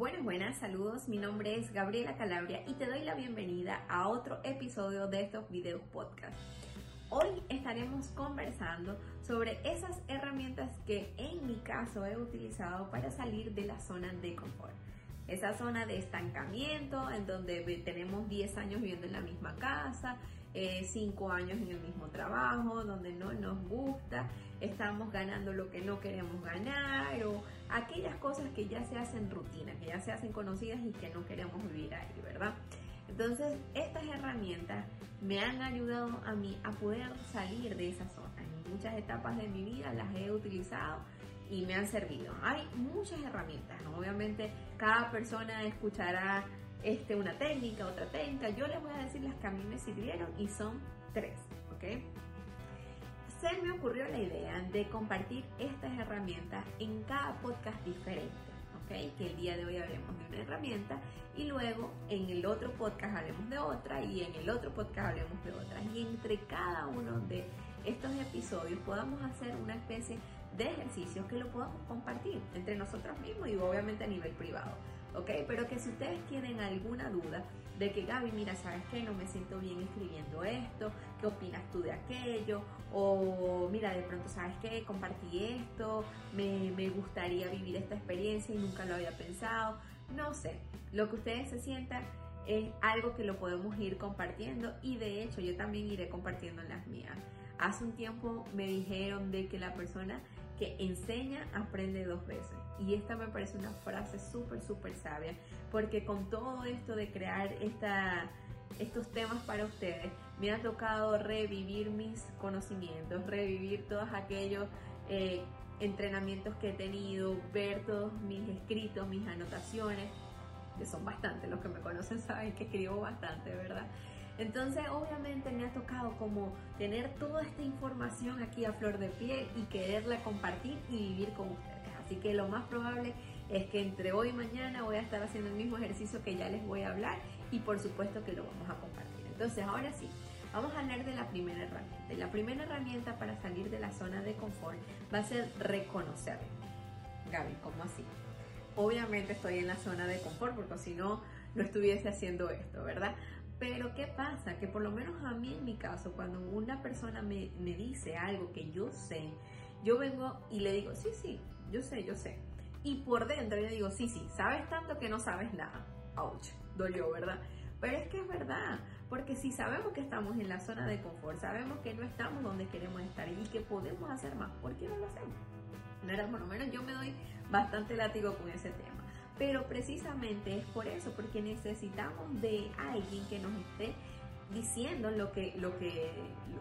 Buenas, buenas, saludos. Mi nombre es Gabriela Calabria y te doy la bienvenida a otro episodio de estos videos podcast. Hoy estaremos conversando sobre esas herramientas que en mi caso he utilizado para salir de la zona de confort. Esa zona de estancamiento en donde tenemos 10 años viviendo en la misma casa, 5 eh, años en el mismo trabajo, donde no nos gusta, estamos ganando lo que no queremos ganar o aquellas cosas que ya se hacen rutina, que ya se hacen conocidas y que no queremos vivir ahí, ¿verdad? Entonces, estas herramientas me han ayudado a mí a poder salir de esa zona. En muchas etapas de mi vida las he utilizado y me han servido. Hay muchas herramientas, obviamente cada persona escuchará este, una técnica, otra técnica. Yo les voy a decir las que a mí me sirvieron y son tres, ¿ok? Se me ocurrió la idea de compartir estas herramientas en cada podcast diferente, ¿ok? Que el día de hoy hablemos de una herramienta y luego en el otro podcast hablemos de otra y en el otro podcast hablemos de otra. Y entre cada uno de estos episodios podamos hacer una especie de ejercicios que lo podamos compartir entre nosotros mismos y obviamente a nivel privado. ¿Ok? Pero que si ustedes tienen alguna duda de que Gaby, mira, ¿sabes qué? No me siento bien escribiendo esto, ¿qué opinas tú de aquello? O mira, de pronto, ¿sabes qué? Compartí esto, me, me gustaría vivir esta experiencia y nunca lo había pensado. No sé, lo que ustedes se sientan es algo que lo podemos ir compartiendo y de hecho yo también iré compartiendo en las mías. Hace un tiempo me dijeron de que la persona que enseña aprende dos veces. Y esta me parece una frase súper, súper sabia, porque con todo esto de crear esta, estos temas para ustedes, me ha tocado revivir mis conocimientos, revivir todos aquellos eh, entrenamientos que he tenido, ver todos mis escritos, mis anotaciones, que son bastantes, los que me conocen saben que escribo bastante, ¿verdad? Entonces, obviamente me ha tocado como tener toda esta información aquí a flor de piel y quererla compartir y vivir con ustedes. Así que lo más probable es que entre hoy y mañana voy a estar haciendo el mismo ejercicio que ya les voy a hablar y por supuesto que lo vamos a compartir. Entonces, ahora sí, vamos a hablar de la primera herramienta. Y la primera herramienta para salir de la zona de confort va a ser reconocerlo. Gaby, ¿cómo así? Obviamente estoy en la zona de confort porque si no, no estuviese haciendo esto, ¿verdad? Pero ¿qué pasa? Que por lo menos a mí en mi caso, cuando una persona me, me dice algo que yo sé, yo vengo y le digo, sí, sí, yo sé, yo sé. Y por dentro yo digo, sí, sí, sabes tanto que no sabes nada. Ouch, dolió, ¿verdad? Pero es que es verdad, porque si sabemos que estamos en la zona de confort, sabemos que no estamos donde queremos estar y que podemos hacer más, ¿por qué no lo hacemos? Por lo menos yo me doy bastante látigo con ese tema. Pero precisamente es por eso, porque necesitamos de alguien que nos esté diciendo lo que, lo que,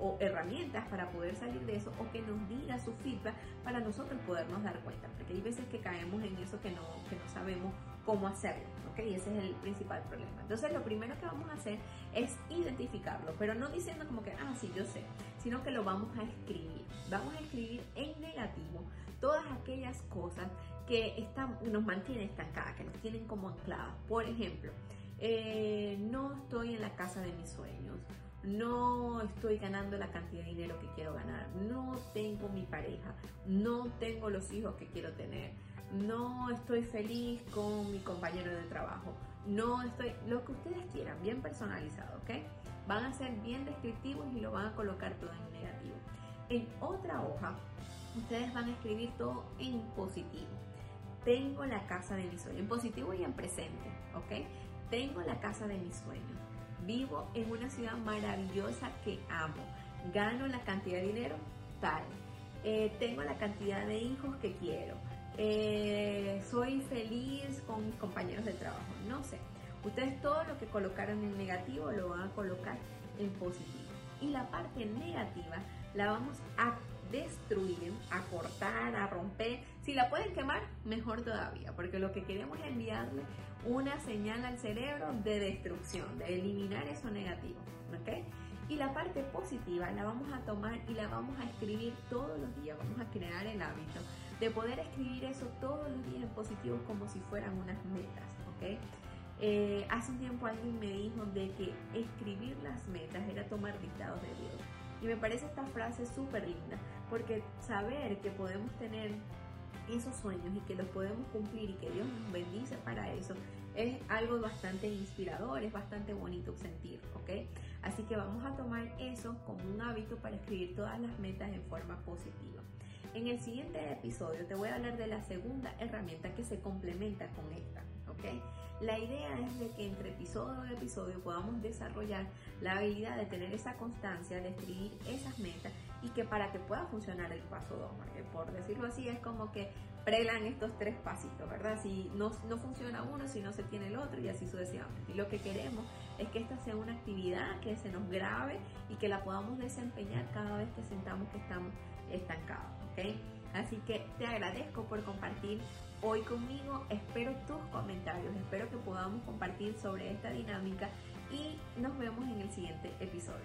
o herramientas para poder salir de eso, o que nos diga su feedback para nosotros podernos dar cuenta, porque hay veces que caemos en eso que no, que no sabemos cómo hacerlo, ¿ok? Y ese es el principal problema. Entonces lo primero que vamos a hacer es identificarlo, pero no diciendo como que, ah, sí, yo sé, sino que lo vamos a escribir. Vamos a escribir en negativo todas aquellas cosas que están, nos mantienen estancadas, que nos tienen como ancladas. Por ejemplo, eh, no estoy en la casa de mis sueños, no estoy ganando la cantidad de dinero que quiero ganar, no tengo mi pareja, no tengo los hijos que quiero tener, no estoy feliz con mi compañero de trabajo, no estoy, lo que ustedes quieran, bien personalizado, ¿ok? Van a ser bien descriptivos y lo van a colocar todo en negativo. En otra hoja, ustedes van a escribir todo en positivo. Tengo la casa de mis sueños, en positivo y en presente, ¿ok? Tengo la casa de mis sueños. Vivo en una ciudad maravillosa que amo. Gano la cantidad de dinero tal. Eh, tengo la cantidad de hijos que quiero. Eh, soy feliz con mis compañeros de trabajo. No sé. Ustedes todo lo que colocaron en negativo lo van a colocar en positivo. Y la parte negativa la vamos a destruir, a cortar, a romper. Si la pueden quemar, mejor todavía, porque lo que queremos es enviarle una señal al cerebro de destrucción, de eliminar eso negativo. ¿ok? Y la parte positiva la vamos a tomar y la vamos a escribir todos los días. Vamos a crear el hábito de poder escribir eso todos los días en positivo como si fueran unas metas. ¿ok? Eh, hace un tiempo alguien me dijo de que escribir las metas era tomar dictados de Dios. Y me parece esta frase súper linda, porque saber que podemos tener esos sueños y que los podemos cumplir y que Dios nos bendice para eso, es algo bastante inspirador, es bastante bonito sentir, ¿ok? Así que vamos a tomar eso como un hábito para escribir todas las metas en forma positiva. En el siguiente episodio te voy a hablar de la segunda herramienta que se complementa con esta, ¿ok? La idea es de que entre episodio y episodio podamos desarrollar la habilidad de tener esa constancia, de escribir esas metas que para que pueda funcionar el paso 2, por decirlo así, es como que prelan estos tres pasitos, ¿verdad? Si no, no funciona uno, si no se tiene el otro y así sucesivamente. Y lo que queremos es que esta sea una actividad que se nos grabe y que la podamos desempeñar cada vez que sentamos que estamos estancados, ¿ok? Así que te agradezco por compartir hoy conmigo. Espero tus comentarios, espero que podamos compartir sobre esta dinámica y nos vemos en el siguiente episodio.